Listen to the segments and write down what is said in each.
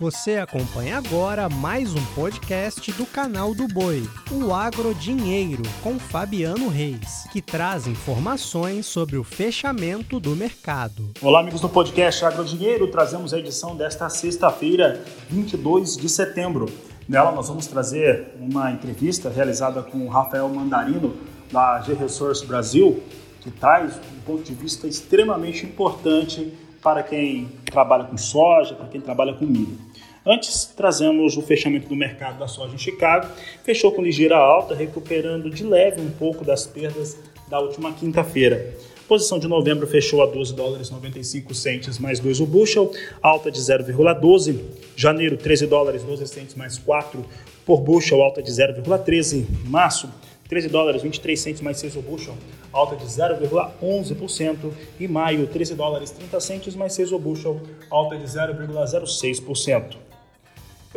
Você acompanha agora mais um podcast do canal do Boi, o Agro Dinheiro, com Fabiano Reis, que traz informações sobre o fechamento do mercado. Olá, amigos do podcast Agro Dinheiro, trazemos a edição desta sexta-feira, 22 de setembro. Nela nós vamos trazer uma entrevista realizada com o Rafael Mandarino, da G-Resource Brasil, que traz um ponto de vista extremamente importante para quem trabalha com soja, para quem trabalha com milho. Antes, trazemos o fechamento do mercado da soja em Chicago. Fechou com ligeira alta, recuperando de leve um pouco das perdas da última quinta-feira. Posição de novembro fechou a 12 dólares 95 centes mais 2 o bushel, alta de 0,12. Janeiro 13 dólares 12 centes mais 4 por bushel, alta de 0,13. Março 13 dólares 23 centes mais 6 o bushel, alta de 0,11%. E maio 13 dólares 30 centes mais 6 o bushel, alta de 0,06%.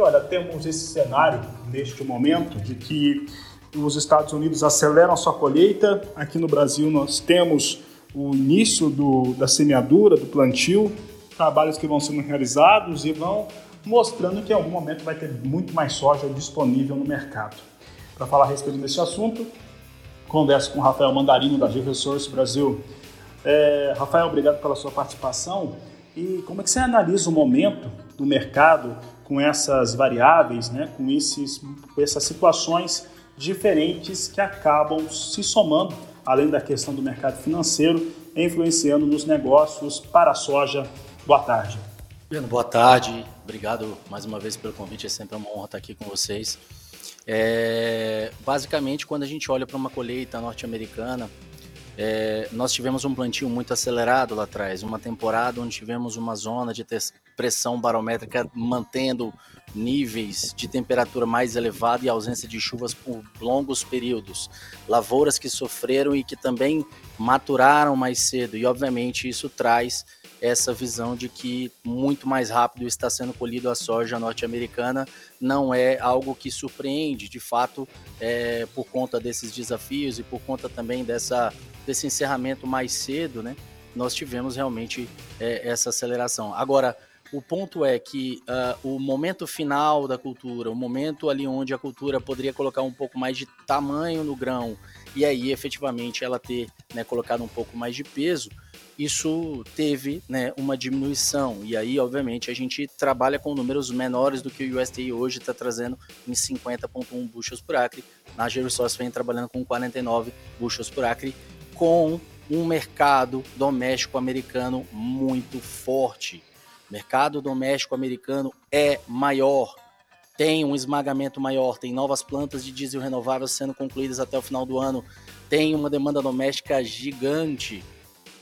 Olha, temos esse cenário neste momento de que os Estados Unidos aceleram a sua colheita. Aqui no Brasil nós temos o início do, da semeadura, do plantio, trabalhos que vão sendo realizados e vão mostrando que em algum momento vai ter muito mais soja disponível no mercado. Para falar a respeito desse assunto, converso com o Rafael Mandarino da G-Resource Brasil. É, Rafael, obrigado pela sua participação. E como é que você analisa o momento do mercado com essas variáveis, né, com, esses, com essas situações diferentes que acabam se somando, além da questão do mercado financeiro, influenciando nos negócios para a soja. Boa tarde. Boa tarde, obrigado mais uma vez pelo convite, é sempre uma honra estar aqui com vocês. É, basicamente, quando a gente olha para uma colheita norte-americana, é, nós tivemos um plantio muito acelerado lá atrás, uma temporada onde tivemos uma zona de pressão barométrica mantendo níveis de temperatura mais elevada e ausência de chuvas por longos períodos, lavouras que sofreram e que também maturaram mais cedo, e obviamente isso traz essa visão de que muito mais rápido está sendo colhido a soja norte-americana não é algo que surpreende, de fato, é, por conta desses desafios e por conta também dessa, desse encerramento mais cedo, né? Nós tivemos realmente é, essa aceleração. Agora, o ponto é que uh, o momento final da cultura, o momento ali onde a cultura poderia colocar um pouco mais de tamanho no grão e aí efetivamente ela ter né, colocado um pouco mais de peso, isso teve né, uma diminuição. E aí, obviamente, a gente trabalha com números menores do que o USDA hoje está trazendo em 50,1 bushels por acre. Na Gerosource vem trabalhando com 49 bushels por acre, com um mercado doméstico americano muito forte. Mercado doméstico americano é maior, tem um esmagamento maior, tem novas plantas de diesel renováveis sendo concluídas até o final do ano, tem uma demanda doméstica gigante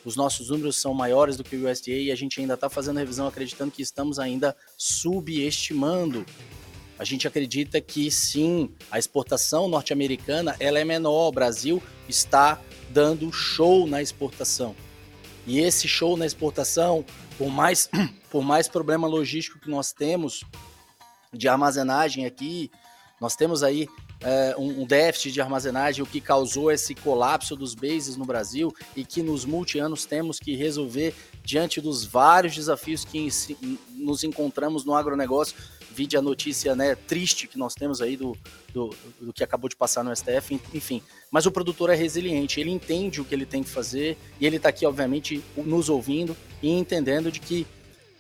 os nossos números são maiores do que o USDA e a gente ainda está fazendo revisão acreditando que estamos ainda subestimando. A gente acredita que sim, a exportação norte-americana ela é menor. O Brasil está dando show na exportação. E esse show na exportação, por mais, por mais problema logístico que nós temos de armazenagem aqui, nós temos aí é, um, um, déficit de armazenagem, o que causou esse colapso dos bases no Brasil e que nos multi-anos temos que resolver diante dos vários desafios que nos encontramos no agronegócio. Vide a notícia né, triste que nós temos aí do, do, do que acabou de passar no STF, enfim. Mas o produtor é resiliente, ele entende o que ele tem que fazer e ele está aqui, obviamente, nos ouvindo e entendendo de que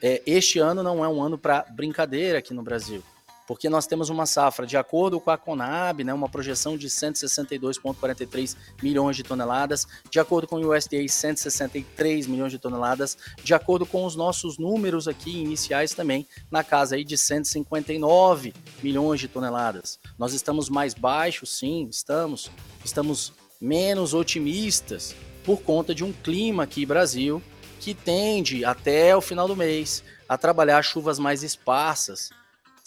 é, este ano não é um ano para brincadeira aqui no Brasil porque nós temos uma safra, de acordo com a Conab, né, uma projeção de 162,43 milhões de toneladas, de acordo com o USDA, 163 milhões de toneladas, de acordo com os nossos números aqui iniciais também, na casa aí de 159 milhões de toneladas. Nós estamos mais baixos, sim, estamos, estamos menos otimistas por conta de um clima aqui Brasil que tende até o final do mês a trabalhar chuvas mais esparsas,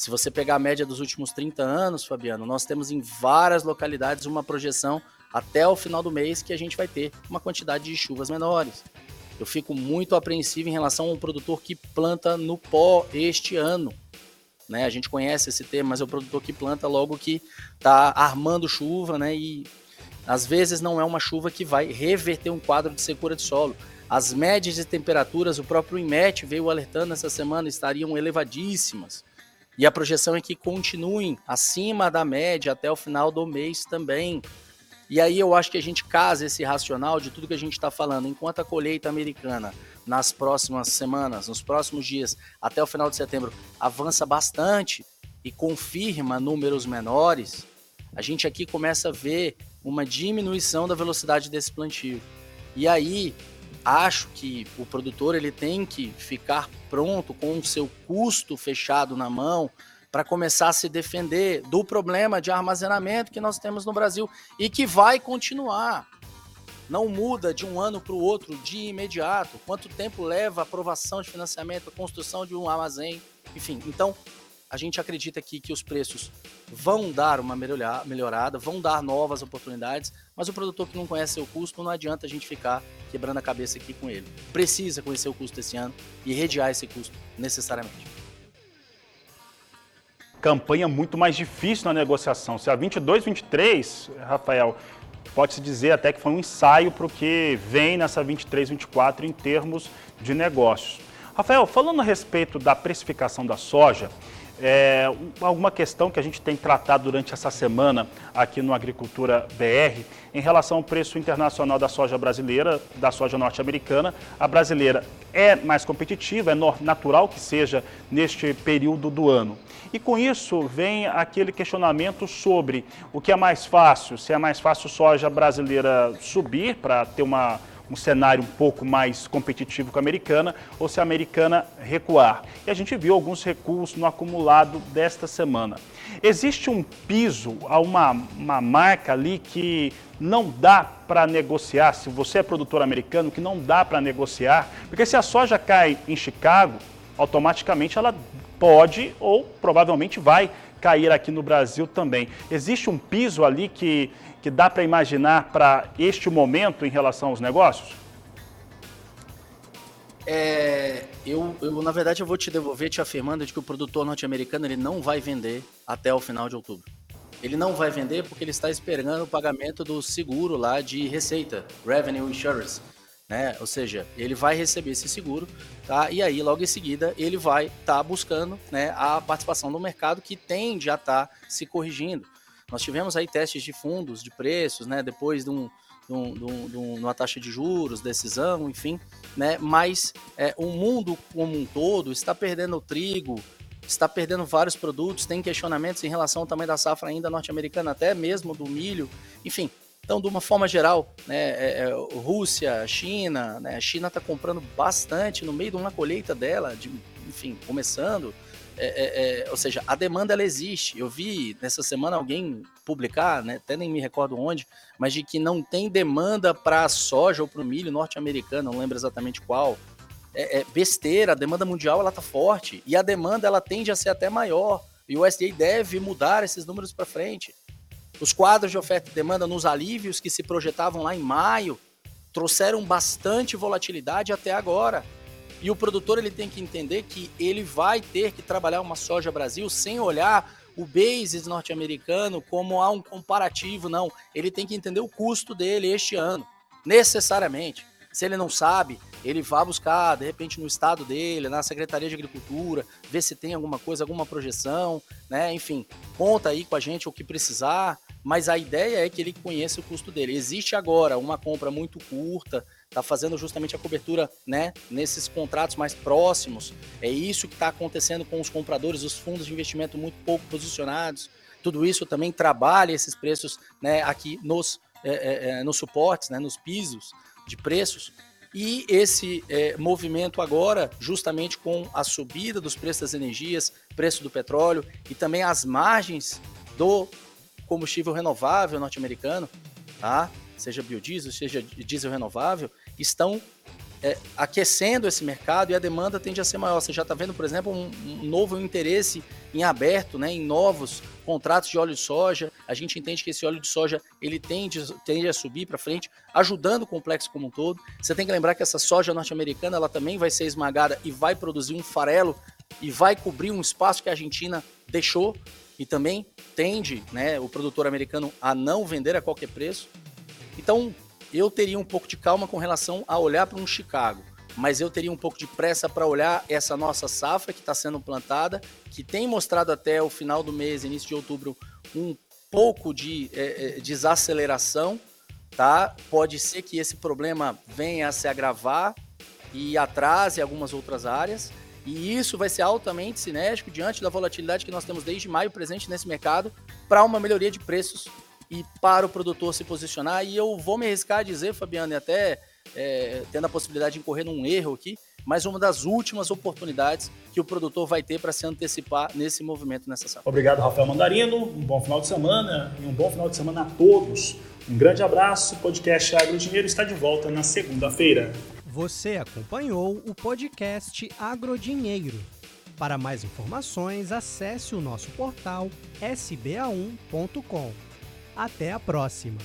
se você pegar a média dos últimos 30 anos, Fabiano, nós temos em várias localidades uma projeção até o final do mês que a gente vai ter uma quantidade de chuvas menores. Eu fico muito apreensivo em relação ao produtor que planta no pó este ano. Né? A gente conhece esse termo, mas é o produtor que planta logo que está armando chuva, né? E às vezes não é uma chuva que vai reverter um quadro de secura de solo. As médias de temperaturas, o próprio IMET veio alertando essa semana, estariam elevadíssimas. E a projeção é que continuem acima da média até o final do mês também. E aí eu acho que a gente casa esse racional de tudo que a gente está falando. Enquanto a colheita americana, nas próximas semanas, nos próximos dias, até o final de setembro, avança bastante e confirma números menores, a gente aqui começa a ver uma diminuição da velocidade desse plantio. E aí, acho que o produtor ele tem que ficar pronto com o seu custo fechado na mão para começar a se defender do problema de armazenamento que nós temos no Brasil e que vai continuar. Não muda de um ano para o outro de imediato. Quanto tempo leva a aprovação de financiamento, a construção de um armazém, enfim. Então, a gente acredita aqui que os preços vão dar uma melhorada, vão dar novas oportunidades, mas o produtor que não conhece seu custo, não adianta a gente ficar quebrando a cabeça aqui com ele. Precisa conhecer o custo esse ano e redear esse custo necessariamente. Campanha muito mais difícil na negociação. Se a 22, 23, Rafael, pode-se dizer até que foi um ensaio para o que vem nessa 23, 24 em termos de negócios. Rafael, falando a respeito da precificação da soja, é, alguma questão que a gente tem tratado durante essa semana aqui no Agricultura BR em relação ao preço internacional da soja brasileira, da soja norte-americana. A brasileira é mais competitiva, é natural que seja neste período do ano. E com isso vem aquele questionamento sobre o que é mais fácil, se é mais fácil soja brasileira subir para ter uma um cenário um pouco mais competitivo com a americana ou se a americana recuar. E a gente viu alguns recuos no acumulado desta semana. Existe um piso, uma, uma marca ali que não dá para negociar, se você é produtor americano, que não dá para negociar, porque se a soja cai em Chicago, automaticamente ela pode ou provavelmente vai cair aqui no Brasil também. Existe um piso ali que que dá para imaginar para este momento em relação aos negócios? É, eu, eu, na verdade, eu vou te devolver te afirmando de que o produtor norte-americano ele não vai vender até o final de outubro. Ele não vai vender porque ele está esperando o pagamento do seguro lá de receita, Revenue Insurance. Né? Ou seja, ele vai receber esse seguro, tá? E aí, logo em seguida, ele vai estar tá buscando né, a participação do mercado que tende a estar tá se corrigindo. Nós tivemos aí testes de fundos, de preços, né? Depois de, um, de, um, de, um, de uma taxa de juros, decisão, enfim, né? Mas é, o mundo como um todo está perdendo o trigo, está perdendo vários produtos, tem questionamentos em relação ao tamanho da safra ainda norte-americana, até mesmo do milho, enfim. Então, de uma forma geral, né, é, é, Rússia, China, né, a China está comprando bastante no meio de uma colheita dela, de, enfim, começando, é, é, é, ou seja, a demanda ela existe. Eu vi nessa semana alguém publicar, né, até nem me recordo onde, mas de que não tem demanda para soja ou para o milho norte-americano, não lembro exatamente qual. É, é, besteira, a demanda mundial ela tá forte e a demanda ela tende a ser até maior. E o USDA deve mudar esses números para frente. Os quadros de oferta e demanda nos alívios que se projetavam lá em maio trouxeram bastante volatilidade até agora. E o produtor ele tem que entender que ele vai ter que trabalhar uma soja Brasil sem olhar o basis norte-americano como a um comparativo, não. Ele tem que entender o custo dele este ano, necessariamente. Se ele não sabe, ele vai buscar, de repente, no estado dele, na Secretaria de Agricultura, ver se tem alguma coisa, alguma projeção, né? Enfim, conta aí com a gente o que precisar, mas a ideia é que ele conheça o custo dele. Existe agora uma compra muito curta, está fazendo justamente a cobertura né, nesses contratos mais próximos. É isso que está acontecendo com os compradores, os fundos de investimento muito pouco posicionados. Tudo isso também trabalha esses preços né, aqui nos, é, é, é, nos suportes, né, nos pisos de preços. E esse é, movimento agora, justamente com a subida dos preços das energias, preço do petróleo e também as margens do combustível renovável norte-americano, tá? seja biodiesel, seja diesel renovável, estão é, aquecendo esse mercado e a demanda tende a ser maior. Você já está vendo, por exemplo, um, um, novo interesse em aberto, né, em novos contratos de óleo de soja. A gente entende que esse óleo de soja ele tende, tende a subir para frente, ajudando o complexo como um todo. Você tem que lembrar que essa soja norte-americana ela também vai ser esmagada e vai produzir um farelo e vai cobrir um espaço que a Argentina deixou e também tende, né, o produtor americano a não vender a qualquer preço. Então, eu teria um pouco de calma com relação a olhar para um Chicago. mas eu teria um pouco de pressa para olhar essa nossa safra que está sendo plantada, que tem mostrado até o final do mês, início de outubro, um pouco de é, desaceleração, tá? Pode ser que esse problema venha a se agravar e atrase algumas outras áreas. E isso vai ser altamente cinético diante da volatilidade que nós temos desde maio presente nesse mercado para uma melhoria de preços e para o produtor se posicionar. E eu vou me arriscar a dizer, Fabiano, e até é, tendo a possibilidade de incorrer num erro aqui, mas uma das últimas oportunidades que o produtor vai ter para se antecipar nesse movimento nessa safra. Obrigado, Rafael Mandarino. Um bom final de semana e um bom final de semana a todos. Um grande abraço. O podcast Agro Dinheiro está de volta na segunda-feira. Você acompanhou o podcast Agrodinheiro. Para mais informações, acesse o nosso portal sba1.com. Até a próxima!